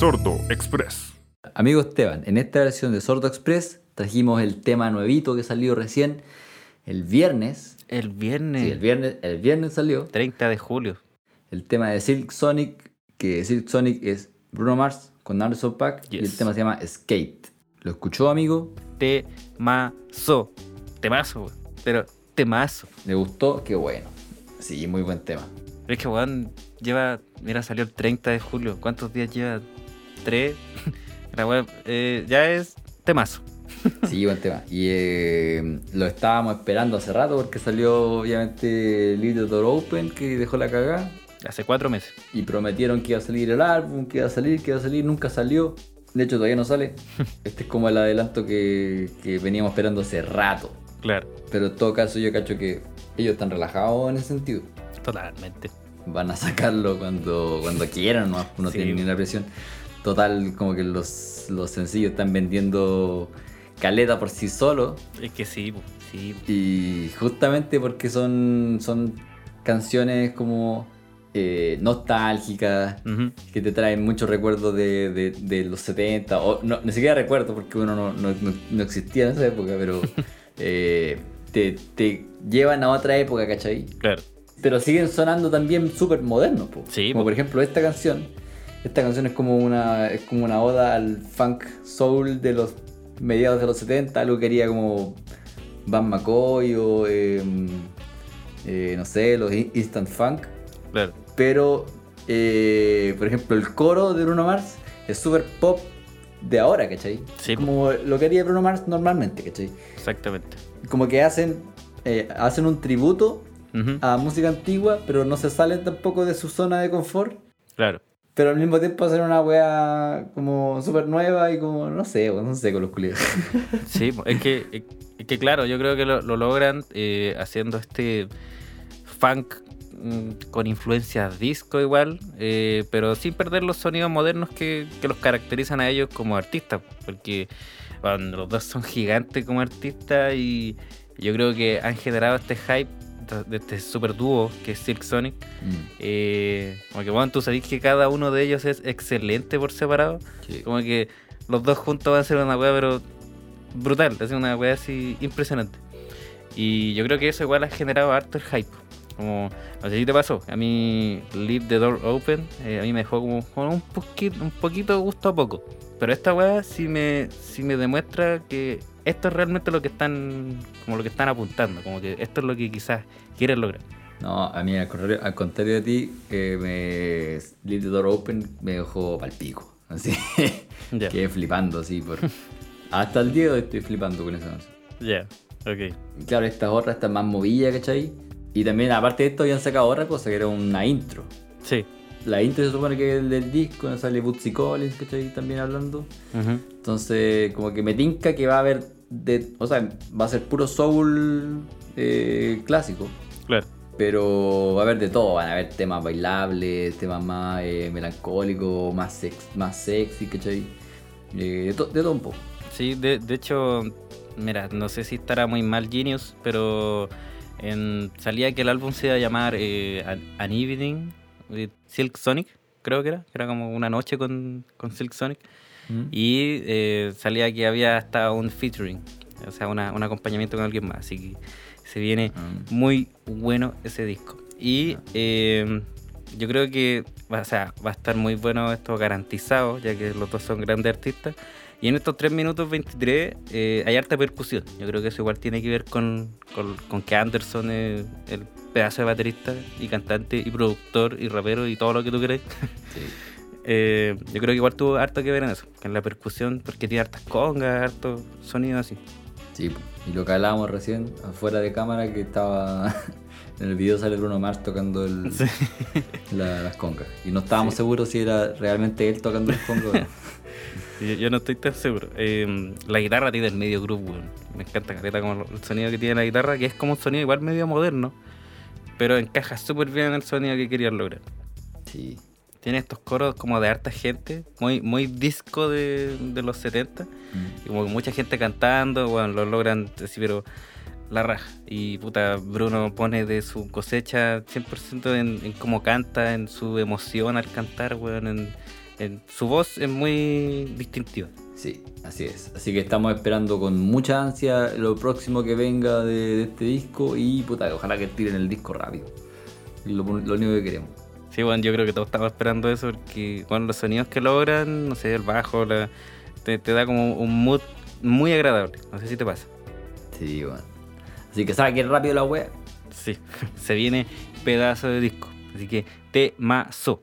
Sordo Express. Amigo Esteban, en esta versión de Sordo Express trajimos el tema nuevito que salió recién el viernes. El viernes. Sí, el viernes, el viernes salió 30 de julio. el tema de Silk Sonic, que Silk Sonic es Bruno Mars con Anderson Paak y el tema se llama Skate. ¿Lo escuchó, amigo? Temazo. Temazo, weón. Pero temazo. ¿Le gustó? Qué bueno. Sí, muy buen tema. Pero es que, weón, lleva. Mira, salió el 30 de julio. ¿Cuántos días lleva? ¿Tres? La weón, eh, ya es temazo. Sí, buen tema. Y eh, lo estábamos esperando hace rato porque salió obviamente Little Door Open que dejó la cagada. Hace cuatro meses. Y prometieron que iba a salir el álbum, que iba a salir, que iba a salir, nunca salió. De hecho, todavía no sale. Este es como el adelanto que, que veníamos esperando hace rato. Claro. Pero en todo caso, yo cacho que ellos están relajados en ese sentido. Totalmente. Van a sacarlo cuando, cuando quieran, no, no Sí. tienen ni una presión. Total, como que los, los sencillos están vendiendo caleta por sí solos. Es que sí, sí. Y justamente porque son, son canciones como eh, nostálgicas, que te traen muchos recuerdos de, de- de los 70, o no, ni siquiera recuerdos porque uno no, no- no- no existía en esa época, pero eh, te, te llevan a otra época, ¿cachai? Claro. Pero siguen sonando también súper modernos, po. Sí, como po. por ejemplo esta canción. Esta canción es como una es como una oda al funk soul de los mediados de los 70, algo que haría como Van McCoy o eh, eh, no sé, los in- instant funk. Claro. Pero, eh, por ejemplo, el coro de Bruno Mars es súper pop de ahora, ¿cachai? Sí. Como lo que haría Bruno Mars normalmente, ¿cachai? Exactamente. Como que hacen, eh, hacen un tributo a música antigua, pero no se salen tampoco de su zona de confort. Claro. Pero al mismo tiempo hacen una wea como súper nueva y como, no sé, no sé con los culiados. Sí, es que, es que claro, yo creo que lo, lo logran eh, haciendo este funk mm, con influencias disco igual, eh, pero sin perder los sonidos modernos que, que los caracterizan a ellos como artistas, porque los dos son gigantes como artistas y yo creo que han generado este hype de- de este super dúo que es Silk Sonic. Eh, como que bueno, tú sabes que cada uno de ellos es excelente por separado. Sí. Como que los dos juntos van a ser una weá, pero brutal, es una weá así impresionante. Y yo creo que eso igual ha generado harto el hype. Como, no sé si te pasó, a mí Leave the Door Open, eh, a mí me dejó como un poquito, un poquito gusto a poco. Pero esta weá sí me, sí me demuestra que esto es realmente lo que están, como lo que están apuntando, como que esto es lo que quizás quieren lograr. No, a mí al contrario, al contrario de ti, eh, me Leave the Door Open me dejó pal pico. Así, Ya, quedé flipando así por... Hasta el día de hoy estoy flipando con esa canción. ya, ok. Y Claro, esta otra está más movida, ¿cachai? Y también, aparte de esto, habían sacado otra cosa que era una intro. Sí. La intro se supone que es el del disco, sale Bootsy Collins, ¿cachai? También hablando. Entonces, como que me tinca que va a haber. De, o sea, va a ser puro soul eh, clásico. Claro. Pero va a haber de todo. Van a haber temas bailables, temas más eh, melancólicos, más, sex, más sexy, ¿cachai? Eh, de, to- de todo un poco. Sí, de, de hecho, mira, no sé si estará muy mal Genius, pero en- salía que el álbum se iba a llamar eh, An, An Evening Silk Sonic, creo que era, era como una noche con, con Silk Sonic, y eh, salía que había hasta un featuring, o sea, una- un acompañamiento con alguien más, así que se viene Mm. muy bueno ese disco. Y eh, yo creo que va, o sea, va a estar muy bueno esto garantizado, ya que los dos son grandes artistas. Y en estos 3 minutos 23 eh, hay harta percusión. Yo creo que eso igual tiene que ver con, con, con que Anderson es el pedazo de baterista y cantante y productor y rapero y todo lo que tú querés. Sí. Eh, yo creo que igual tuvo harto que ver en eso, en la percusión, porque tiene hartas congas, harto sonido así. Sí, y lo que hablábamos recién, afuera de cámara, que estaba. en el video sale Bruno Mars tocando el, la- las congas. Y no estábamos Sí. seguros si era realmente él tocando las congas. o no. Yo, yo no estoy tan seguro. Eh, la guitarra tiene el medio groove, weón. Me encanta caleta como el sonido que tiene la guitarra, que es como un sonido igual medio moderno, pero encaja súper bien en el sonido que querían lograr. Sí. Tiene estos coros como de harta gente, muy, muy disco de, de los 70, Mm. y como mucha gente cantando, bueno, lo logran así, pero la raja. Y puta, Bruno pone de su cosecha 100% en, en cómo canta, en su emoción al cantar, weón, en, en- su voz es muy distintiva. Sí, así es. Así que estamos esperando con mucha ansia lo próximo que venga de, de este disco y puta, ojalá que tiren el disco rápido. Lo, lo único que queremos. Sí, bueno, yo creo que todos estamos esperando eso porque bueno, los sonidos que logran, no sé, el bajo, la- te, te da como un mood muy agradable. No sé si te pasa. Sí, bueno. Así que saquen rápido la wea. Sí, se viene pedazo de disco. Así que temazo.